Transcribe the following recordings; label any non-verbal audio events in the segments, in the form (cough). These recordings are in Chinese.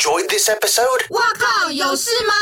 enjoyed this episode? 哇靠，有事吗？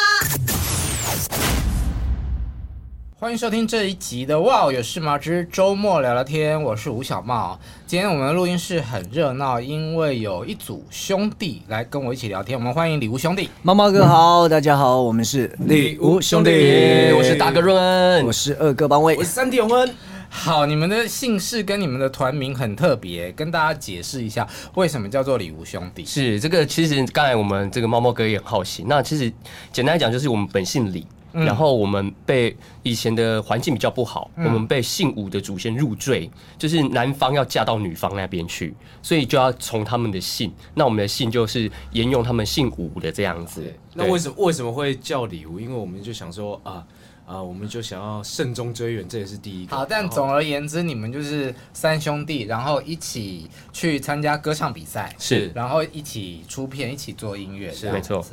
欢迎收听这一集的《哇有事吗之周末聊聊天》，我是吴小茂。今天我们的录音室很热闹，因为有一组兄弟来跟我一起聊天。我们欢迎礼物兄弟。猫猫哥好，嗯、大家好，我们是礼物兄弟，我是大哥润，我是二哥邦威，我是三弟永恩。好，你们的姓氏跟你们的团名很特别，跟大家解释一下为什么叫做里吴兄弟。是这个，其实刚才我们这个猫猫哥也很好奇。那其实简单来讲，就是我们本姓李。嗯、然后我们被以前的环境比较不好，嗯、我们被姓武的祖先入赘，就是男方要嫁到女方那边去，所以就要从他们的姓。那我们的姓就是沿用他们姓武的这样子。那为什么为什么会叫李吴？因为我们就想说啊啊，我们就想要慎终追远，这也是第一个。好，但总而言之，你们就是三兄弟，然后一起去参加歌唱比赛，是，然后一起出片，一起做音乐，是没错。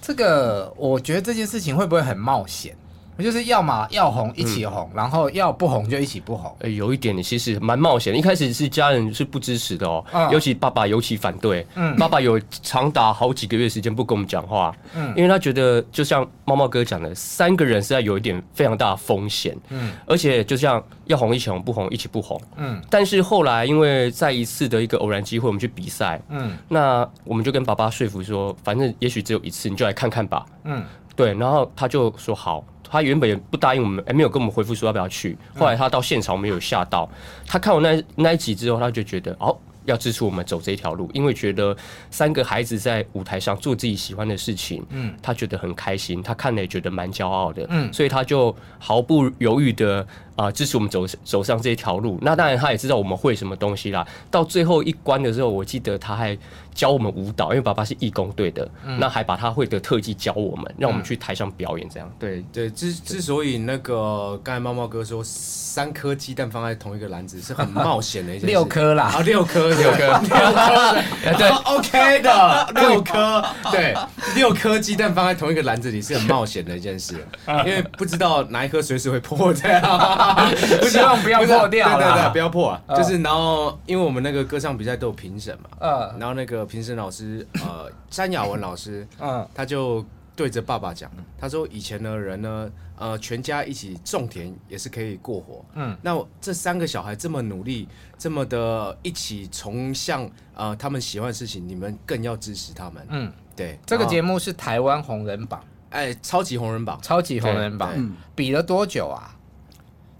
这个我觉得这件事情会不会很冒险？就是要嘛要红一起红，嗯、然后要不红就一起不红。哎，有一点其实蛮冒险的。一开始是家人是不支持的哦，嗯、尤其爸爸尤其反对。嗯，爸爸有长达好几个月时间不跟我们讲话。嗯，因为他觉得就像猫猫哥讲的，三个人实在有一点非常大的风险。嗯，而且就像要红一起红，不红一起不红。嗯，但是后来因为在一次的一个偶然机会，我们去比赛。嗯，那我们就跟爸爸说服说，反正也许只有一次，你就来看看吧。嗯，对，然后他就说好。他原本也不答应我们，也没有跟我们回复说要不要去。后来他到现场，我们有吓到。他看完那那一集之后，他就觉得哦。要支持我们走这条路，因为觉得三个孩子在舞台上做自己喜欢的事情，嗯，他觉得很开心，他看了也觉得蛮骄傲的，嗯，所以他就毫不犹豫的啊、呃、支持我们走走上这条路。那当然他也知道我们会什么东西啦。到最后一关的时候，我记得他还教我们舞蹈，因为爸爸是义工队的，嗯、那还把他会的特技教我们，让我们去台上表演。这样，对对，之之所以那个刚才猫猫哥说三颗鸡蛋放在同一个篮子是很冒险的一件事，(laughs) 六颗啦，啊六颗。六颗，六颗，(laughs) 对，OK 的，六颗，对，六颗鸡蛋放在同一个篮子里是很冒险的一件事，因为不知道哪一颗随时会破掉，(laughs) 希望不要破掉，对对对，不要破，就是然后因为我们那个歌唱比赛都有评审嘛，嗯，然后那个评审老师呃，詹雅文老师，嗯，他就。对着爸爸讲，他说以前的人呢，呃，全家一起种田也是可以过活。嗯，那这三个小孩这么努力，这么的一起从向呃他们喜欢的事情，你们更要支持他们。嗯，对，这个节目是台湾红人榜，哎，超级红人榜，超级红人榜，嗯，比了多久啊？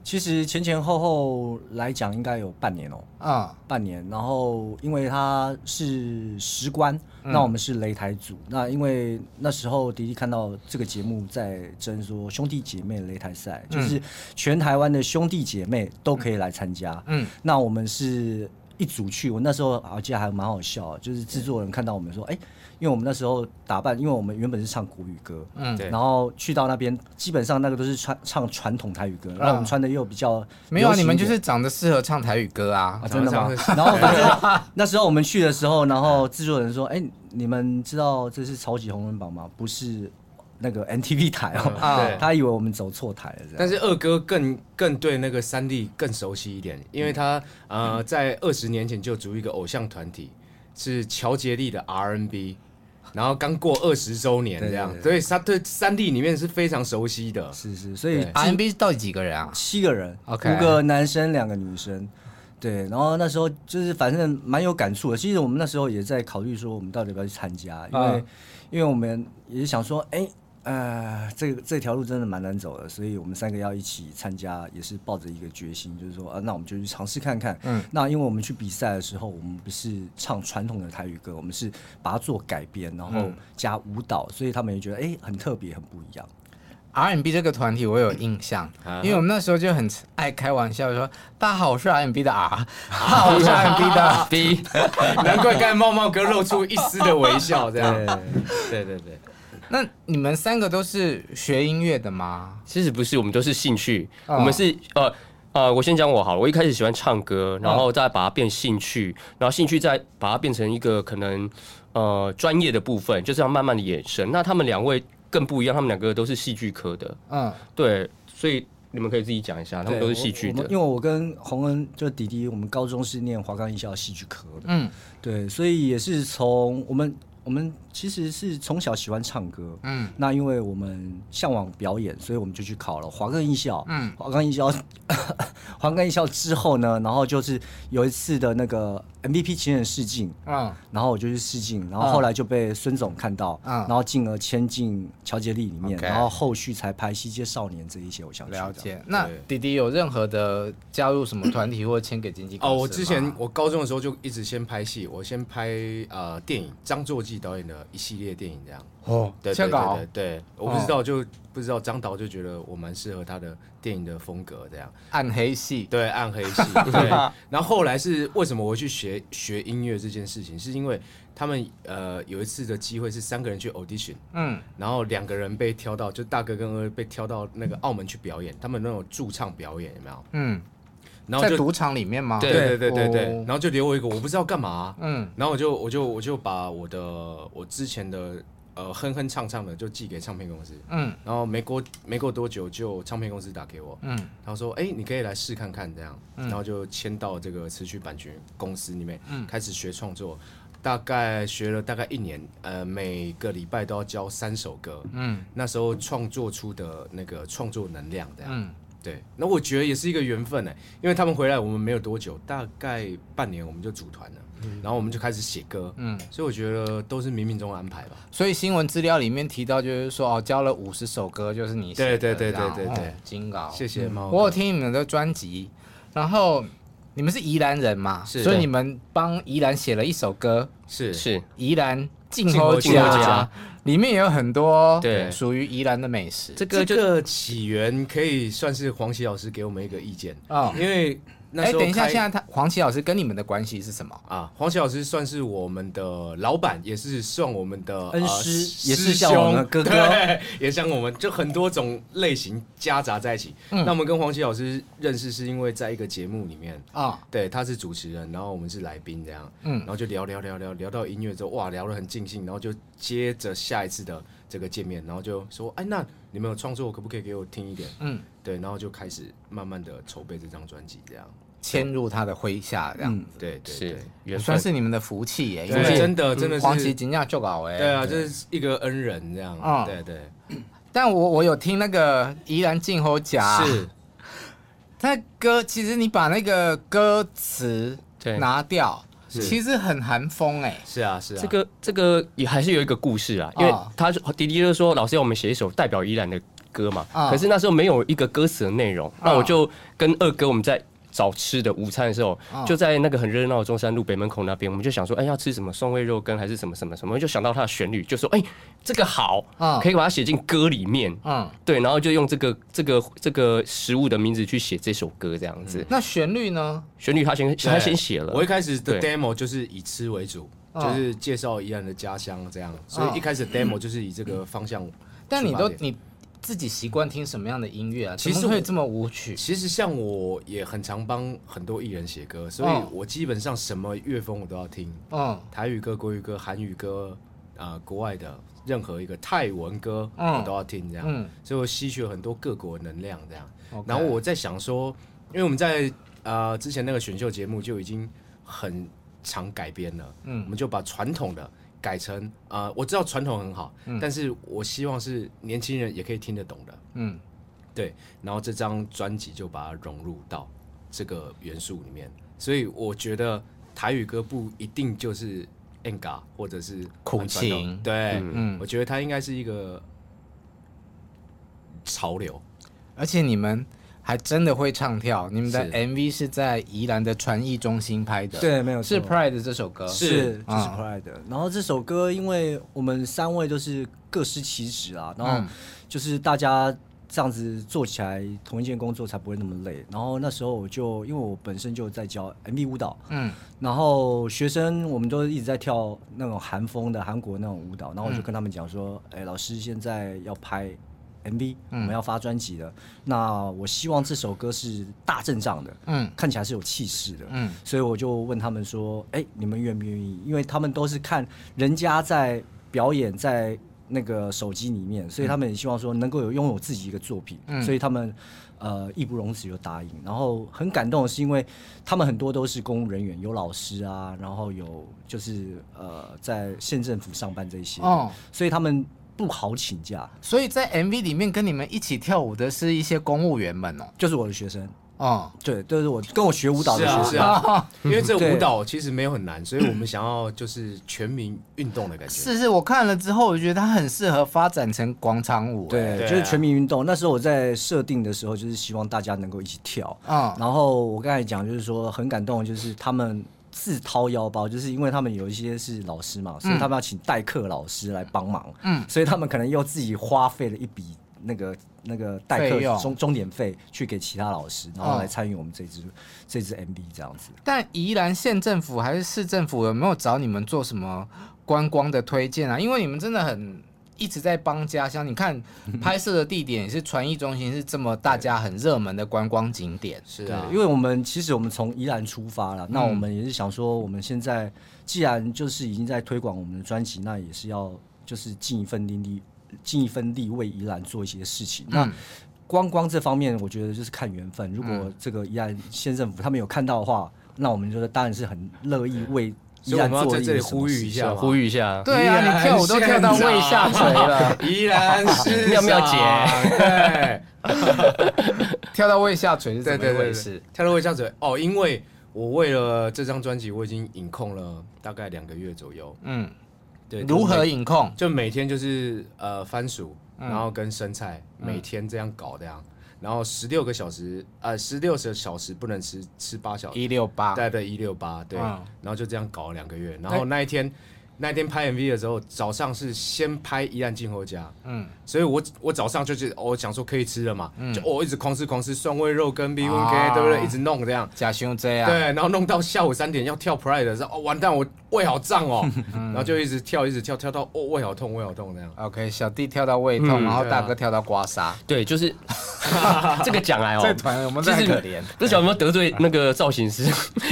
其实前前后后来讲，应该有半年哦。啊，嗯、半年。然后因为他是十关，嗯、那我们是擂台组。那因为那时候迪迪看到这个节目在争说兄弟姐妹擂台赛，嗯、就是全台湾的兄弟姐妹都可以来参加。嗯，那我们是一组去。我那时候我记得还蛮好笑，就是制作人看到我们说，哎。因为我们那时候打扮，因为我们原本是唱国语歌，嗯，对，然后去到那边，基本上那个都是穿唱传统台语歌，然后我们穿的又比较没有啊，你们就是长得适合唱台语歌啊，真的吗？(laughs) 然后反正那时候我们去的时候，然后制作人说：“哎，你们知道这是超级红人榜吗？不是那个 NTV 台哦。” (laughs) 他以为我们走错台了。但是二哥更更对那个三弟更熟悉一点，因为他呃在二十年前就组一个偶像团体。是乔杰立的 R&B，然后刚过二十周年这样，对对对，所以他对三 D 里面是非常熟悉的。是是，所以 R&B 到底几个人啊？七个人，OK，五个男生，两个女生。对，然后那时候就是反正蛮有感触的。其实我们那时候也在考虑说，我们到底要不要去参加，因为、嗯、因为我们也是想说，哎。呃，这个这条路真的蛮难走的，所以我们三个要一起参加，也是抱着一个决心，就是说，啊，那我们就去尝试看看。嗯，那因为我们去比赛的时候，我们不是唱传统的台语歌，我们是把它做改编，然后加舞蹈，所以他们也觉得，哎，很特别，很不一样。R&B 这个团体我有印象，因为我们那时候就很爱开玩笑说，大家好，我是 R&B 的 R，好，我是 R&B 的。(laughs) B，(laughs) 难怪刚才茂茂哥露出一丝的微笑，这样，对对对。那你们三个都是学音乐的吗？其实不是，我们都是兴趣。Oh. 我们是呃呃，我先讲我好了。我一开始喜欢唱歌，然后再把它变兴趣，然后兴趣再把它变成一个可能呃专业的部分，就这样慢慢的衍生。那他们两位更不一样，他们两个都是戏剧科的。嗯，对，所以你们可以自己讲一下，他们都是戏剧的。因为我跟洪恩就弟弟，我们高中是念华冈艺校戏剧科的。嗯，对，所以也是从我们。我们其实是从小喜欢唱歌，嗯，那因为我们向往表演，所以我们就去考了华冈艺校，嗯，华冈艺校，(coughs) 华冈艺校之后呢，然后就是有一次的那个 MVP 情人试镜，嗯，然后我就去试镜，然后后来就被孙总看到，嗯，然后进而签进乔杰利里面，然后后续才拍《西街少年》这一些偶像剧。了解。那弟弟有任何的加入什么团体或签给经纪公司？哦，我之前我高中的时候就一直先拍戏，我先拍呃电影，张作骥导演的一系列电影这样。哦，对对对对，对，我不知道就不知道张导就觉得我蛮适合他的电影的风格这样。暗黑系，对暗黑系，(laughs) 对。然后后来是为什么我会去学学音乐这件事情？是因为他们呃有一次的机会是三个人去 audition，嗯，然后两个人被挑到，就大哥跟二被挑到那个澳门去表演，他们那种驻唱表演有没有？嗯。然后在赌场里面吗？对对对对对。然后就留我一个，我不知道干嘛。嗯。然后我就我就我就把我的我之前的呃哼哼唱唱的就寄给唱片公司。嗯。然后没过没过多久，就唱片公司打给我。嗯。他说：“哎，你可以来试看看这样。”然后就签到这个词曲版权公司里面，嗯开始学创作。大概学了大概一年，呃，每个礼拜都要教三首歌。嗯。那时候创作出的那个创作能量这样。嗯。对，那我觉得也是一个缘分呢，因为他们回来我们没有多久，大概半年我们就组团了，嗯、然后我们就开始写歌，嗯，所以我觉得都是冥冥中安排吧。所以新闻资料里面提到，就是说哦，交了五十首歌，就是你写的，对对对对对对，金稿，谢谢猫。我有听你们的专辑，然后你们是宜兰人嘛，是，所以你们帮宜兰写了一首歌，是是。宜兰。静候家里面也有很多对属于宜兰的美食。这个这个起源可以算是黄琦老师给我们一个意见啊，因为。哎，等一下，现在他黄琦老师跟你们的关系是什么啊？黄琦老师算是我们的老板，也是算我们的恩师，也是像我们哥哥，也像我们，就很多种类型夹杂在一起。那我们跟黄琦老师认识是因为在一个节目里面啊，对，他是主持人，然后我们是来宾这样，嗯，然后就聊聊聊聊聊到音乐之后，哇，聊得很尽兴，然后就接着下一次的这个界面，然后就说，哎，那你们有创作，可不可以给我听一点？嗯，对，然后就开始慢慢的筹备这张专辑这样。迁入他的麾下，这样子，对对对，算是你们的福气耶。因为真的真的是黄琦金价就搞哎。对啊，这是一个恩人这样。对对。但我我有听那个宜兰静候甲，是。那歌其实你把那个歌词拿掉，其实很韩风哎。是啊是啊。这个这个也还是有一个故事啊，因为他迪迪就说老师要我们写一首代表宜兰的歌嘛，可是那时候没有一个歌词的内容，那我就跟二哥我们在。找吃的午餐的时候，就在那个很热闹的中山路北门口那边，我们就想说，哎，要吃什么松味肉羹还是什么什么什么，就想到它的旋律，就说，哎，这个好，可以把它写进歌里面，嗯，对，然后就用这个这个这个食物的名字去写这首歌，这样子。那旋律呢？旋律他先他先写了。我一开始的 demo 就是以吃为主，就是介绍宜兰的家乡这样，所以一开始 demo 就是以这个方向。但你都你。自己习惯听什么样的音乐啊？其实会这么舞曲。其实像我也很常帮很多艺人写歌，所以我基本上什么乐风我都要听。嗯，台语歌、国语歌、韩语歌，啊、呃，国外的任何一个泰文歌，我都要听。这样，嗯、所以我吸取了很多各国能量。这样，Okay 然后我在想说，因为我们在呃之前那个选秀节目就已经很常改编了，嗯，我们就把传统的。改成啊、呃，我知道传统很好，嗯、但是我希望是年轻人也可以听得懂的，嗯，对。然后这张专辑就把它融入到这个元素里面，所以我觉得台语歌不一定就是 enga 或者是苦情，对，嗯，我觉得它应该是一个潮流，而且你们。还真的会唱跳，你们的 MV 是在宜兰的传艺中心拍的，对，没有是 Pride 这首歌，是就是 Pride。然后这首歌，因为我们三位都是各司其职啊，然后就是大家这样子做起来同一件工作才不会那么累。然后那时候我就因为我本身就在教 MV 舞蹈，嗯，然后学生我们都一直在跳那种韩风的韩国那种舞蹈，然后我就跟他们讲说，哎，老师现在要拍。MV，我们要发专辑的，嗯、那我希望这首歌是大阵仗的，嗯，看起来是有气势的，嗯，所以我就问他们说，哎、欸，你们愿不愿意？因为他们都是看人家在表演，在那个手机里面，所以他们也希望说能够有拥有自己一个作品，嗯、所以他们呃义不容辞就答应。然后很感动的是，因为他们很多都是公务人员，有老师啊，然后有就是呃在县政府上班这些，哦，所以他们不好请假。所以在 MV 里面跟你们一起跳舞的是一些公务员们哦，就是我的学生。哦，对，就是我跟我学舞蹈的学生，啊，(laughs) 因为这舞蹈其实没有很难，所以我们想要就是全民运动的感觉。是是，我看了之后，我觉得它很适合发展成广场舞。对，就是全民运动。那时候我在设定的时候，就是希望大家能够一起跳。啊，然后我刚才讲，就是说很感动，就是他们自掏腰包，就是因为他们有一些是老师嘛，所以他们要请代课老师来帮忙。嗯，所以他们可能又自己花费了一笔那个。那个代课钟钟点费去给其他老师，然后来参与我们这支、哦、这支 MV 这样子。但宜兰县政府还是市政府有没有找你们做什么观光的推荐啊？因为你们真的很一直在帮家乡。你看 (laughs) 拍摄的地点也是传艺中心，是这么大家很热门的观光景点。是啊，因为我们其实我们从宜兰出发了，那我们也是想说，我们现在既然就是已经在推广我们的专辑，那也是要就是尽一份力力。尽一份力为宜兰做一些事情。那观光这方面，我觉得就是看缘分。如果这个宜兰县政府他们有看到的话，那我们就是当然是很乐意为宜兰做一些呼吁一下，呼吁一下。对啊，你跳舞都跳到胃下垂了，(laughs) 依然是 (laughs) 妙妙姐，对，(laughs) 跳到胃下垂是怎么回事？跳到胃下垂哦，因为我为了这张专辑，我已经饮控了大概两个月左右。嗯。对，如何饮控？就每天就是呃番薯，然后跟生菜，嗯、每天这样搞这样，然后十六个小时，呃十六个小时不能吃，吃八小时，一六八，对对一六八，对，然后就这样搞了两个月，然后那一天。那一天拍 MV 的时候，早上是先拍宜兰静候家，嗯，所以我我早上就是我想说可以吃了嘛，就我一直狂吃狂吃蒜味肉跟 B N K，对不对？一直弄这样，假胸这样，对，然后弄到下午三点要跳 Pride 的时候，哦完蛋，我胃好胀哦，(laughs) 然后就一直跳一直跳跳到哦胃好痛胃好痛那样。OK，小弟跳到胃痛，然后大哥跳到刮痧，对，就是 (laughs) 这个讲来哦，这团我们真可怜，不晓得有没有得罪那个造型师，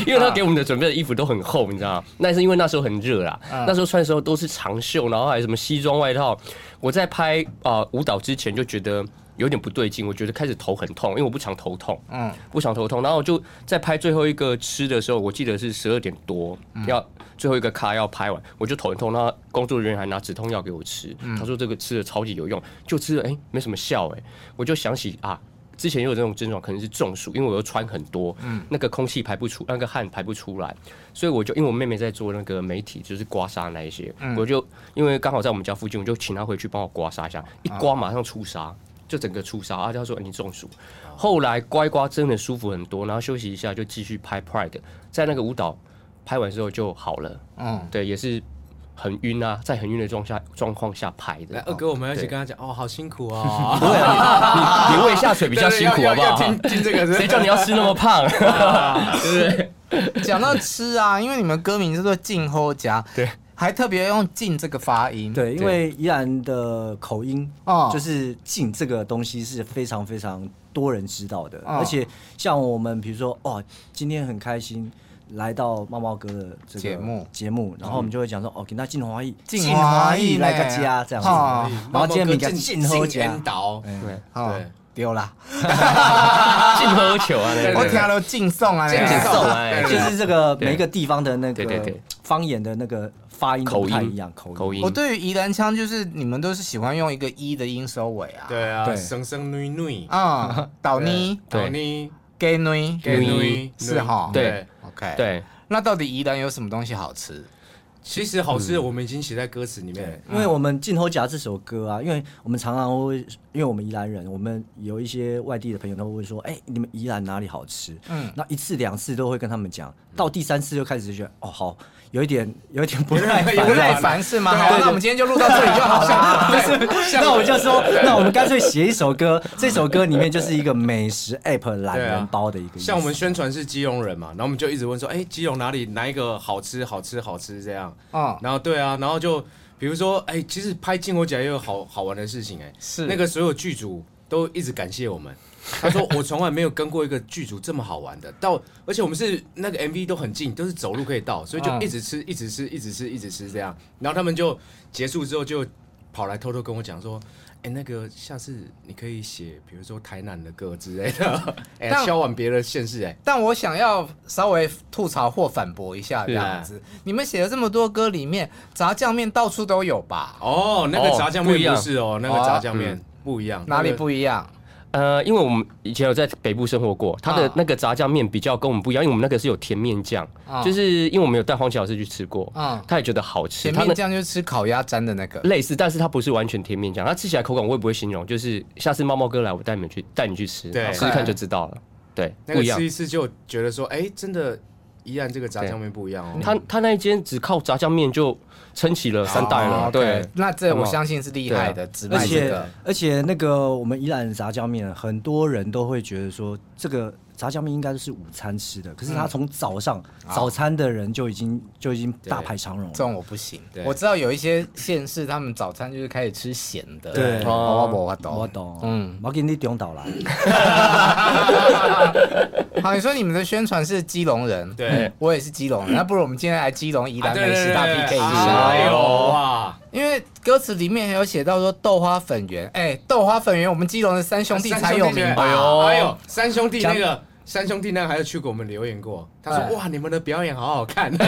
因为他给我们的准备的衣服都很厚，你知道吗？那是因为那时候很热啦。那时候穿的时候都是长袖，然后还有什么西装外套。我在拍啊、呃、舞蹈之前就觉得有点不对劲，我觉得开始头很痛，因为我不常头痛，嗯，不常头痛。然后我就在拍最后一个吃的时候，我记得是十二点多，嗯、要最后一个卡要拍完，我就头很痛。然后工作人员还拿止痛药给我吃，嗯、他说这个吃的超级有用，就吃了哎、欸、没什么效哎、欸，我就想起啊。之前也有这种症状，可能是中暑，因为我又穿很多，嗯，那个空气排不出，那个汗排不出来，所以我就因为我妹妹在做那个媒体，就是刮痧那一些，嗯、我就因为刚好在我们家附近，我就请她回去帮我刮痧一下，一刮马上出痧，就整个出痧，啊，她说你中暑，后来乖乖真的舒服很多，然后休息一下就继续拍 Pride，在那个舞蹈拍完之后就好了，嗯，对，也是。很晕啊，在很晕的状下状况下拍的。二哥，我们要一起跟他讲哦，好辛苦哦。不会啊，你你胃下水比较辛苦，(laughs) 好不好？听听这个，谁叫你要吃那么胖？对 (laughs) 不 (laughs) 对？讲到吃啊，因为你们歌名叫做静候家，对，还特别用“静”这个发音，对，因为依然的口音啊，就是“静”这个东西是非常非常多人知道的，而且像我们比如说哦，今天很开心。来到猫猫哥的这个节目。节目，然后我们就会讲说哦，给他静华义，静华裔来个家这样子，然后今天名叫静候家，对。对，丢了，静候球啊，我听到敬送啊，敬送啊，就是这个每一个地方的那个方言的那个发音口音一样，口音。我对于宜兰腔就是你们都是喜欢用一个一的音收尾啊，对啊，生生女女。啊，倒妮。倒妮，给女。给女。是哈，对。Okay, 对，那到底宜兰有什么东西好吃？其实好吃的，我们已经写在歌词里面。因为我们《镜头夹》这首歌啊，因为我们常常会，因为我们宜兰人，我们有一些外地的朋友都会问说：“哎，你们宜兰哪里好吃？”嗯，那一次两次都会跟他们讲，到第三次就开始就觉得哦，好。有一点，有一点不耐烦，(laughs) 不耐烦是吗？好，那我们今天就录到这里就好了。(laughs) 是，那我们就说，那我们干脆写一首歌，这首歌里面就是一个美食 app 懒人包的一个。像我们宣传是基隆人嘛，然后我们就一直问说，哎，基隆哪里哪一个好吃？好吃？好吃？这样。啊。然后对啊，然后就比如说，哎，其实拍《静候家》也有好好玩的事情，哎，是那个所有剧组都一直感谢我们。他说：“ (laughs) 我从来没有跟过一个剧组这么好玩的，到而且我们是那个 MV 都很近，都是走路可以到，所以就一直吃，一直吃，一直吃，一直吃这样。然后他们就结束之后就跑来偷偷跟我讲说。哎，那个下次你可以写，比如说台南的歌之类的，(laughs) 哎，销完别的县市哎。但我想要稍微吐槽或反驳一下这样子，你们写了这么多歌里面，炸酱面到处都有吧？哦，那个炸酱面不是哦，那个炸酱面不一样，哪里不一样？呃，因为我们以前有在北部生活过，它的那个炸酱面比较跟我们不一样，因为我们那个是有甜面酱，就是因为我们有带黄奇老师去吃过，嗯，他也觉得好吃。甜面酱就是吃烤鸭沾的那个，类似，但是它不是完全甜面酱，它吃起来口感我也不会形容，就是下次猫猫哥来，我带你们去带你去吃，试试看就知道了。对，那个吃一次就觉得说，哎，真的，依然这个炸酱面不一样哦。他他那一间只靠炸酱面就。撑起了三代了，对，那这我相信是厉害的，而且而且那个我们宜兰炸酱面，很多人都会觉得说这个。炸酱面应该是午餐吃的，可是他从早上早餐的人就已经就已经大排长龙了。这种我不行，我知道有一些县市他们早餐就是开始吃咸的。对，我我懂，我懂。嗯，我给你丢倒来。(laughs) 好，你说你们的宣传是基隆人，对，我也是基隆人，那不如我们今天来基隆宜兰美食大 PK 一下。哎呦哇！因为歌词里面还有写到说豆花粉圆，哎，豆花粉圆我们基隆的三兄弟才有名吧？哎呦，三兄弟那个。三兄弟呢，还有去给我们留言过，他说：“哇，你们的表演好好看，赢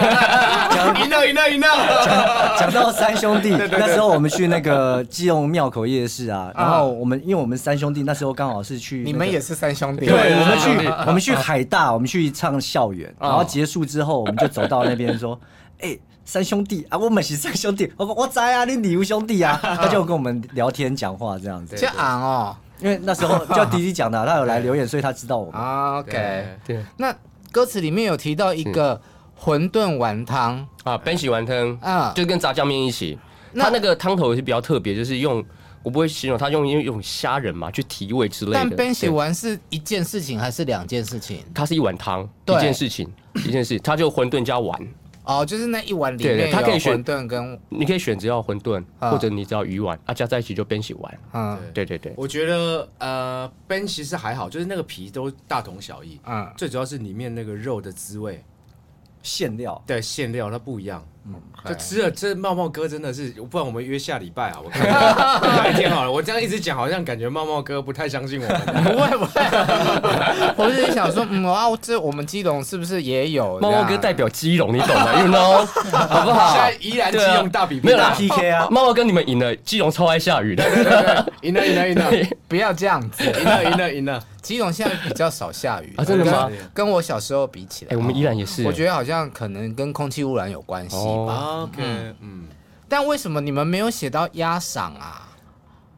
了赢了赢了。”讲到三兄弟，(laughs) 那时候我们去那个基隆庙口夜市啊，然后我们因为我们三兄弟那时候刚好是去，你们也是三兄弟，对，我们去我们去海大，我们去唱校园，然后结束之后，我们就走到那边说：“ (laughs) 哎，三兄弟啊，我们是三兄弟，我我知啊，你礼物兄弟啊。(laughs) ”他就跟我们聊天讲话这样子，这昂哦。因为那时候 (laughs) 叫迪迪讲的，他有来留言，所以他知道我们。(laughs) OK，对。那歌词里面有提到一个馄饨丸汤啊，奔喜丸汤啊，就跟炸酱面一起。他那个汤头也是比较特别，就是用我不会形容，他用用用虾仁嘛去提味之类的。但奔喜丸是一件事情还是两件事情？它是一碗汤，一件事情，一件事，它就馄饨加丸。哦，就是那一碗里面，它可以选馄饨跟，你可以选择要馄饨，或者你只要鱼丸，啊加在一起就奔喜丸。嗯，对对对。我觉得呃，边其实还好，就是那个皮都大同小异。嗯，最主要是里面那个肉的滋味，馅料，对馅料它不一样。嗯，这吃了这茂茂哥真的是，不然我们约下礼拜啊，我看哪一天好了。我这样一直讲，好像感觉茂茂哥不太相信我们。不 (laughs) 会不会，(laughs) 我是想说，嗯啊，这我们基隆是不是也有？茂茂哥代表基隆，你懂吗？You know，(laughs) 好不好？现在依然基隆大比拼，没有啦 PK 啊。茂茂哥你们赢了，基隆超爱下雨的。赢了赢了赢了，不要这样子，赢了赢了赢了。基隆现在比较少下雨啊，真的吗？跟我小时候比起来，哎，我们依然也是。我觉得好像可能跟空气污染有关系吧。OK。嗯嗯，但为什么你们没有写到鸭赏啊？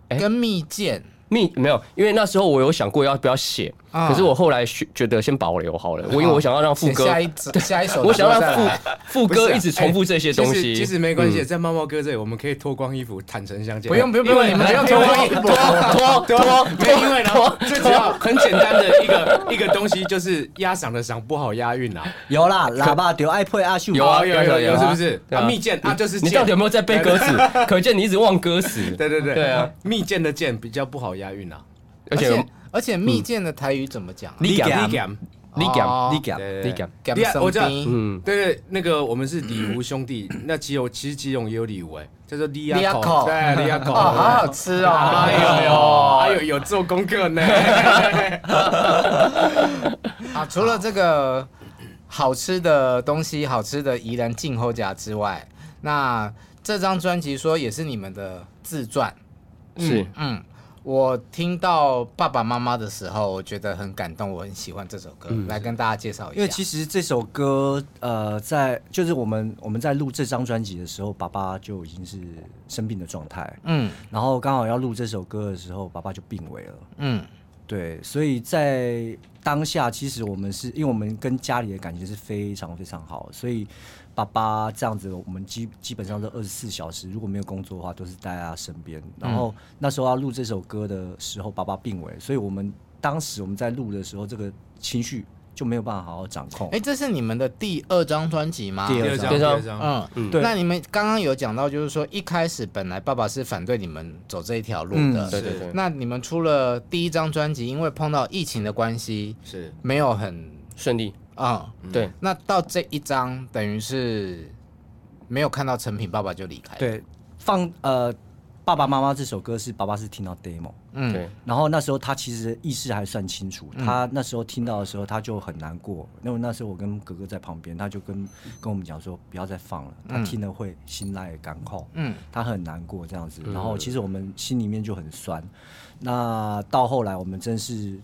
跟蜜饯蜜没有，因为那时候我有想过要不要写。可是我后来觉得先保留好了，我因为我想要让副歌下一下一首，我想要让副副歌一直重复这些东西。其实没关系，在猫猫哥这里我们可以脱光衣服坦诚相见。不用不用不用，你们不用脱光衣服，脱脱脱，因为呢，最主要很简单的一个一个东西就是押赏的嗓不好押韵啊。有啦，喇叭丢爱配阿秀，有啊有有有，是不是？啊蜜饯啊就是你到底有没有在背歌词？(laughs) 可见你一直忘歌词。对对对对啊，蜜饯的饯比较不好押韵啊，而且。而且蜜饯的台语怎么讲？你讲，你讲，你讲，你讲，你讲。我知道，嗯，对对，那个我们是里吴兄弟，那基隆其实基隆也有里吴哎，叫做李亚口，对，李亚口，好好吃哦，哎呦，还有有做功课呢。(laughs) 啊，除了这个好吃的东西，好吃的宜兰静候家之外，那这张专辑说也是你们的自传，是，嗯。我听到爸爸妈妈的时候，我觉得很感动，我很喜欢这首歌，嗯、来跟大家介绍一下。因为其实这首歌，呃，在就是我们我们在录这张专辑的时候，爸爸就已经是生病的状态，嗯，然后刚好要录这首歌的时候，爸爸就病危了，嗯，对，所以在当下，其实我们是因为我们跟家里的感情是非常非常好，所以。爸爸这样子，我们基基本上都二十四小时，如果没有工作的话，都是待在他身边。然后那时候要录这首歌的时候，爸爸病危，所以我们当时我们在录的时候，这个情绪就没有办法好好掌控。哎，这是你们的第二张专辑吗？第二张，第二张。嗯，对。那你们刚刚有讲到，就是说一开始本来爸爸是反对你们走这一条路的，对对对。那你们出了第一张专辑，因为碰到疫情的关系，是没有很顺利。啊，嗯、对，那到这一张等于是没有看到成品，爸爸就离开。对，放呃爸爸妈妈这首歌是爸爸是听到 demo，嗯，对。然后那时候他其实意识还算清楚，他那时候听到的时候他就很难过。因为那时候我跟哥哥在旁边，他就跟跟我们讲说不要再放了，他听了会心来感口，嗯，他很难过这样子。然后其实我们心里面就很酸。那到后来我们真是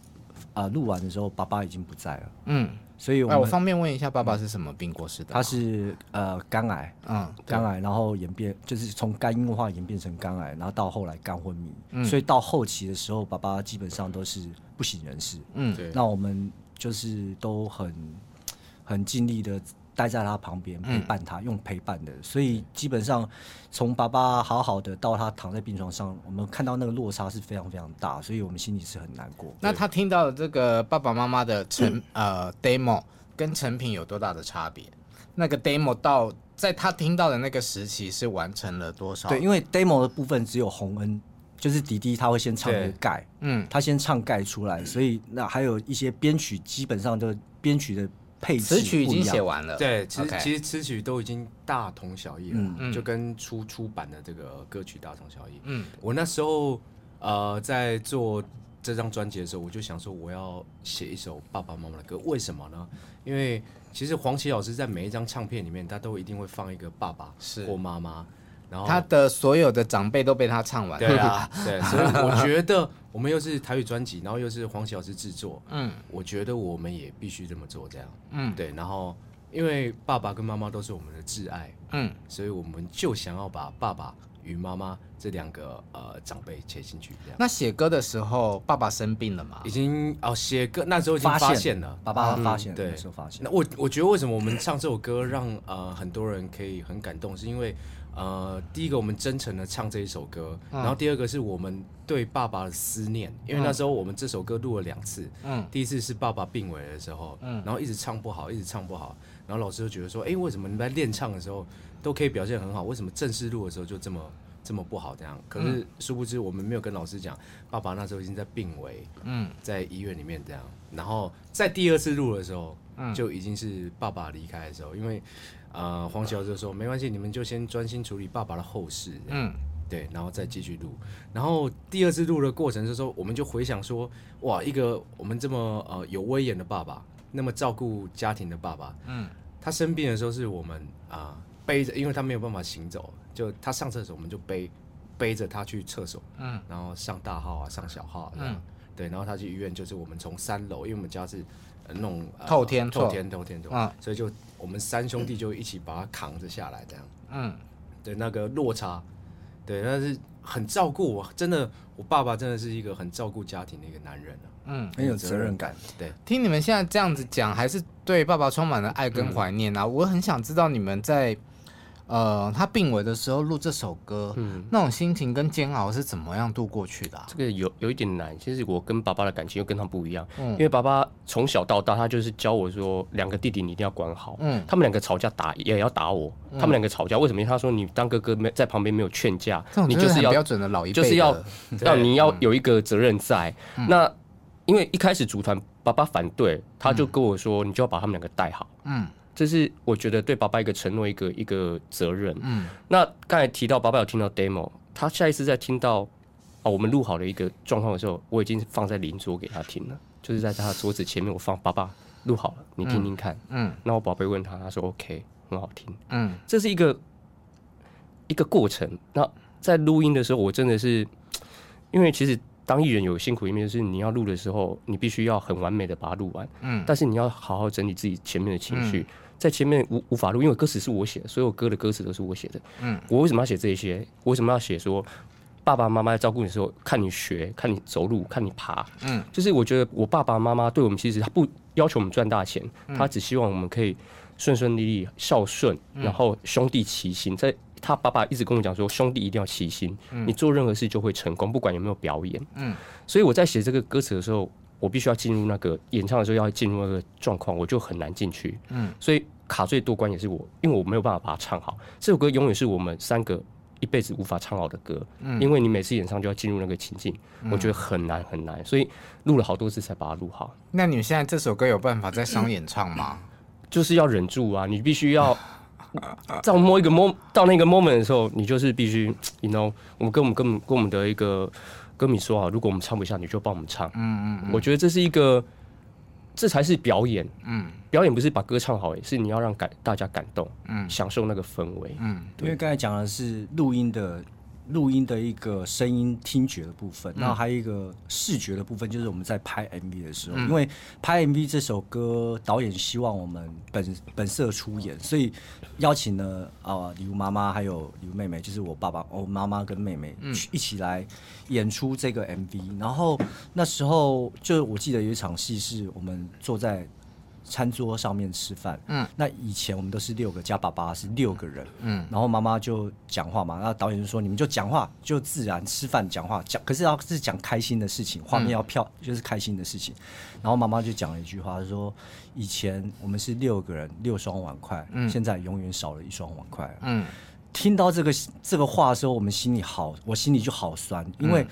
啊录完的时候，爸爸已经不在了，嗯。所以我，哎、我方便问一下，爸爸是什么病过世的？他是呃肝癌，嗯，肝癌，然后演变就是从肝硬化演变成肝癌，然后到后来肝昏迷，嗯，所以到后期的时候，爸爸基本上都是不省人事，嗯，对。那我们就是都很很尽力的。待在他旁边陪伴他，嗯、用陪伴的，所以基本上从爸爸好好的到他躺在病床上，我们看到那个落差是非常非常大，所以我们心里是很难过。那他听到的这个爸爸妈妈的成、嗯、呃 demo 跟成品有多大的差别？那个 demo 到在他听到的那个时期是完成了多少？对，因为 demo 的部分只有洪恩，就是迪迪他会先唱一个盖，嗯，他先唱盖出来，所以那还有一些编曲基本上就编曲的。词曲已经写完了，对，其实 Okay. 其实词曲都已经大同小异了，嗯、就跟出出版的这个歌曲大同小异。嗯，我那时候呃在做这张专辑的时候，我就想说我要写一首爸爸妈妈的歌，为什么呢？因为其实黄奇老师在每一张唱片里面，他都一定会放一个爸爸或妈妈。然后他的所有的长辈都被他唱完了，对啊，(laughs) 对，所以我觉得我们又是台语专辑，然后又是黄綺老师制作，嗯，我觉得我们也必须这么做，这样，嗯，对，然后因为爸爸跟妈妈都是我们的挚爱，嗯，所以我们就想要把爸爸与妈妈这两个呃长辈切进去，这样。那写歌的时候，爸爸生病了吗？已经哦，写歌那时候已经发现了，爸爸发现，对，那时候发现。那我我觉得为什么我们唱这首歌让呃很多人可以很感动，是因为。呃，第一个我们真诚的唱这一首歌，嗯、然后第二个是我们对爸爸的思念，因为那时候我们这首歌录了两次，嗯，第一次是爸爸病危的时候，嗯，然后一直唱不好，一直唱不好，然后老师就觉得说，哎，为什么你们在练唱的时候都可以表现很好，为什么正式录的时候就这么这么不好这样？可是殊不知我们没有跟老师讲，爸爸那时候已经在病危，嗯，在医院里面这样，然后在第二次录的时候，嗯，就已经是爸爸离开的时候，因为。呃，黄小就说没关系，你们就先专心处理爸爸的后事，嗯，对，然后再继续录。然后第二次录的过程的时候，我们就回想说，哇，一个我们这么呃有威严的爸爸，那么照顾家庭的爸爸，嗯，他生病的时候是我们啊、呃、背着，因为他没有办法行走，就他上厕所我们就背背着他去厕所，嗯，然后上大号啊，上小号，嗯，对，然后他去医院就是我们从三楼，因为我们家是。那种透天，透天，透。天，嗯，所以就我们三兄弟就一起把他扛着下来，这样，嗯，对，那个落差，对，但是很照顾我，真的，我爸爸真的是一个很照顾家庭的一个男人啊，嗯，很有责任。感，对。听你们现在这样子讲，还是对爸爸充满了爱跟怀念啊！我很想知道你们在。呃，他病危的时候录这首歌，嗯，那种心情跟煎熬是怎么样度过去的啊？这个有有一点难。其实我跟爸爸的感情又跟他不一样，嗯，因为爸爸从小到大，他就是教我说，两个弟弟你一定要管好，嗯，他们两个吵架打也要打我，嗯，他们两个吵架为什么？他说你当哥哥没在旁边没有劝架，你就是要标准的老一辈，就是要让你要有一个责任在。嗯，那因为一开始组团，爸爸反对，他就跟我说，你就要把他们两个带好，嗯。这是我觉得对爸爸一个承诺，一个一个责任。嗯，那刚才提到爸爸有听到 demo，他下一次在听到啊我们录好的一个状况的时候，我已经放在邻桌给他听了，就是在他的桌子前面我放爸爸录好了，你听听看。嗯，那我宝贝问他，他说 OK，很好听。嗯，这是一个一个过程。那在录音的时候，我真的是因为其实。当艺人有辛苦一面，就是你要录的时候，你必须要很完美的把它录完。嗯，但是你要好好整理自己前面的情绪，嗯、在前面无无法录，因为歌词是我写的，所有歌的歌词都是我写的。嗯，我为什么要写这些？我为什么要写说爸爸妈妈在照顾你的时候，看你学，看你走路，看你爬。嗯，就是我觉得我爸爸妈妈对我们其实他不要求我们赚大钱，嗯、他只希望我们可以顺顺利利、孝顺，然后兄弟齐心在。他爸爸一直跟我讲说，兄弟一定要齐心，嗯、你做任何事就会成功，不管有没有表演。嗯，所以我在写这个歌词的时候，我必须要进入那个演唱的时候要进入那个状况，我就很难进去。嗯，所以卡最多关也是我，因为我没有办法把它唱好。这首歌永远是我们三个一辈子无法唱好的歌。嗯，因为你每次演唱就要进入那个情境，嗯、我觉得很难很难，所以录了好多次才把它录好。那你现在这首歌有办法在商演唱吗？就是要忍住啊，你必须要。在我摸一个 moment 到那个 moment 的时候，你就是必须，you know，我们跟我们跟跟我们的一个歌迷说啊，如果我们唱不下，你就帮我们唱。嗯嗯，嗯，我觉得这是一个，这才是表演。嗯，表演不是把歌唱好，是你要让感大家感动，嗯，享受那个氛围。嗯，因为刚才讲的是录音的。录音的一个声音听觉的部分，然后还有一个视觉的部分，就是我们在拍 MV 的时候，因为拍 MV 这首歌，导演希望我们本本色出演，所以邀请了啊，礼物妈妈还有礼物妹妹，就是我爸爸、我妈妈跟妹妹一起来演出这个 MV。然后那时候就我记得有一场戏是我们坐在。餐桌上面吃饭，嗯，那以前我们都是六个加爸爸是六个人，嗯，然后妈妈就讲话嘛，那导演就说你们就讲话，就自然吃饭讲话讲，可是要是讲开心的事情，画面要漂，就是开心的事情，然后妈妈就讲了一句话，她说以前我们是六个人六双碗筷，嗯，现在永远少了一双碗筷，嗯，听到这个这个话的时候，我们心里好，我心里就好酸，因为。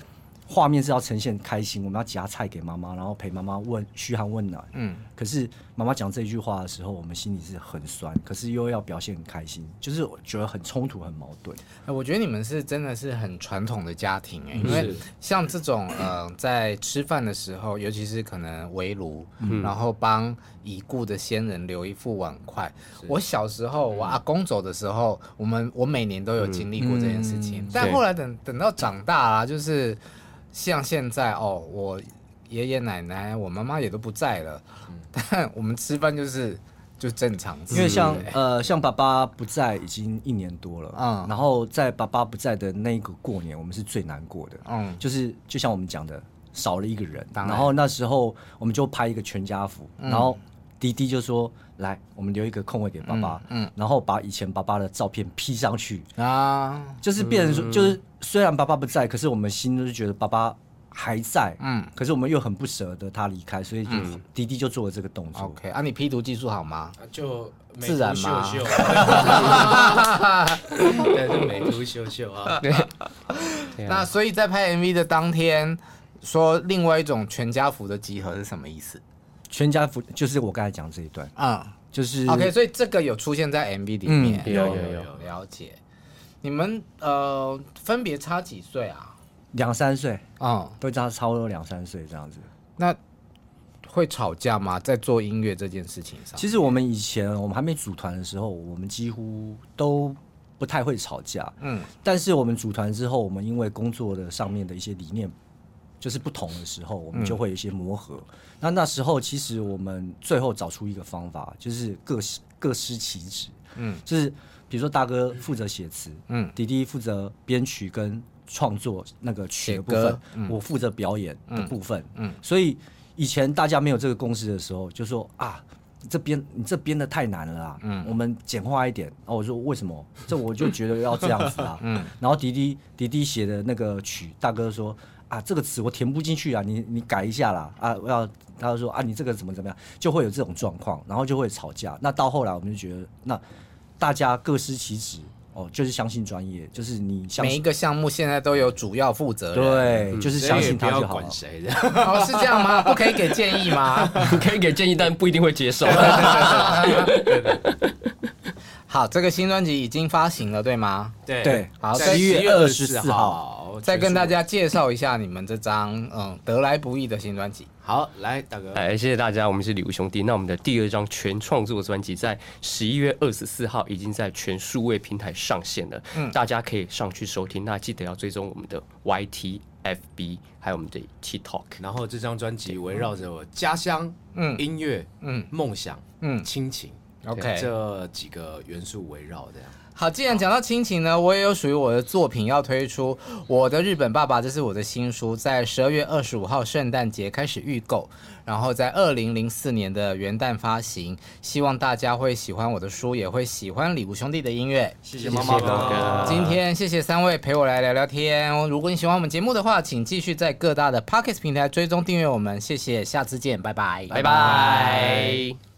画面是要呈现开心，我们要夹菜给妈妈，然后陪妈妈问嘘寒问暖。嗯，可是妈妈讲这句话的时候，我们心里是很酸，可是又要表现很开心，就是我觉得很冲突、很矛盾。我觉得你们是真的是很传统的家庭哎，因为像这种呃，在吃饭的时候，尤其是可能围炉，嗯、然后帮已故的先人留一副碗筷。我小时候，我阿公走的时候，我们我每年都有经历过这件事情，嗯、但后来等等到长大啊，就是。像现在哦，我爷爷奶奶、我妈妈也都不在了，嗯、但我们吃饭就是就正常吃。因为像呃，像爸爸不在已经一年多了，嗯，然后在爸爸不在的那个过年，我们是最难过的，嗯，就是就像我们讲的，少了一个人，然，然后那时候我们就拍一个全家福，嗯、然后弟弟就说：“来，我们留一个空位给爸爸，嗯，嗯然后把以前爸爸的照片 P 上去啊，就是变成说，嗯、就是。”虽然爸爸不在，可是我们心都是觉得爸爸还在，嗯，可是我们又很不舍得他离开，所以就滴滴就做了这个动作。OK，啊，你 P 图技术好吗？就自然吗？(laughs) 对，就美图秀秀啊。(laughs) 对。那所以在拍 MV 的当天，说另外一种全家福的集合是什么意思？全家福就是我刚才讲这一段，啊，就是 OK，所以这个有出现在 MV 里面，有有有了解。你们呃分别差几岁啊？两三岁啊，都差差不多两三岁这样子。那会吵架吗？在做音乐这件事情上？其实我们以前我们还没组团的时候，我们几乎都不太会吵架。嗯，但是我们组团之后，我们因为工作的上面的一些理念就是不同的时候，我们就会有一些磨合。嗯、那那时候其实我们最后找出一个方法，就是各司各司其职。嗯，就是。比如说大哥负责写词，嗯，弟弟负责编曲跟创作那个曲的部分，嗯、我负责表演的部分，嗯，嗯，所以以前大家没有这个共识的时候，就说啊，这编你这编的太难了啊，嗯，我们简化一点。然后我说为什么？这我就觉得要这样子啊，(laughs) 嗯，然后迪迪迪迪写的那个曲，大哥说啊，这个词我填不进去啊，你你改一下啦，啊，我要他就说啊，你这个怎么怎么样，就会有这种状况，然后就会吵架。那到后来我们就觉得那。大家各司其职哦，就是相信专业，就是你相信每一个项目现在都有主要负责人，对，就是相信他就好。了谁的？哦，是这样吗？不可以给建议吗？(laughs) 可以给建议，但不一定会接受。(laughs) (laughs) 好，这个新专辑已经发行了，对吗？对对。好，十一月二十四号。再跟大家介绍一下你们这张嗯得来不易的新专辑。好，来大哥，哎谢谢大家，我们是礼物兄弟。那我们的第二张全创作专辑在十一月二十四号已经在全数位平台上线了，嗯，大家可以上去收听。那记得要追踪我们的 YT、FB，还有我们的 TikTok。然后这张专辑围绕着我家乡、嗯音乐、嗯梦想、嗯亲情，OK 这几个元素围绕这样。好，既然讲到亲情呢，我也有属于我的作品要推出。我的日本爸爸，这是我的新书，在十二月二十五号圣诞节开始预购，然后在二零零四年的元旦发行。希望大家会喜欢我的书，也会喜欢礼物兄弟的音乐。谢谢妈妈哥。今天谢谢三位陪我来聊聊天。如果你喜欢我们节目的话，请继续在各大的 Podcast 平台追踪订阅我们。谢谢，下次见，拜拜，拜拜。